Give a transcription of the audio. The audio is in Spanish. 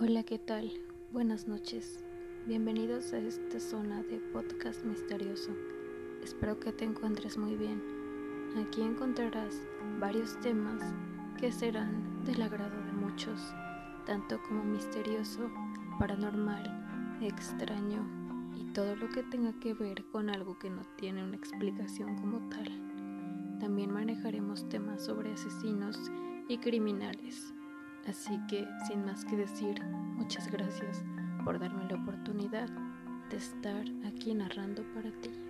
Hola, ¿qué tal? Buenas noches. Bienvenidos a esta zona de podcast misterioso. Espero que te encuentres muy bien. Aquí encontrarás varios temas que serán del agrado de muchos, tanto como misterioso, paranormal, extraño y todo lo que tenga que ver con algo que no tiene una explicación como tal. También manejaremos temas sobre asesinos y criminales Así que, sin más que decir, muchas gracias por darme la oportunidad de estar aquí narrando para ti.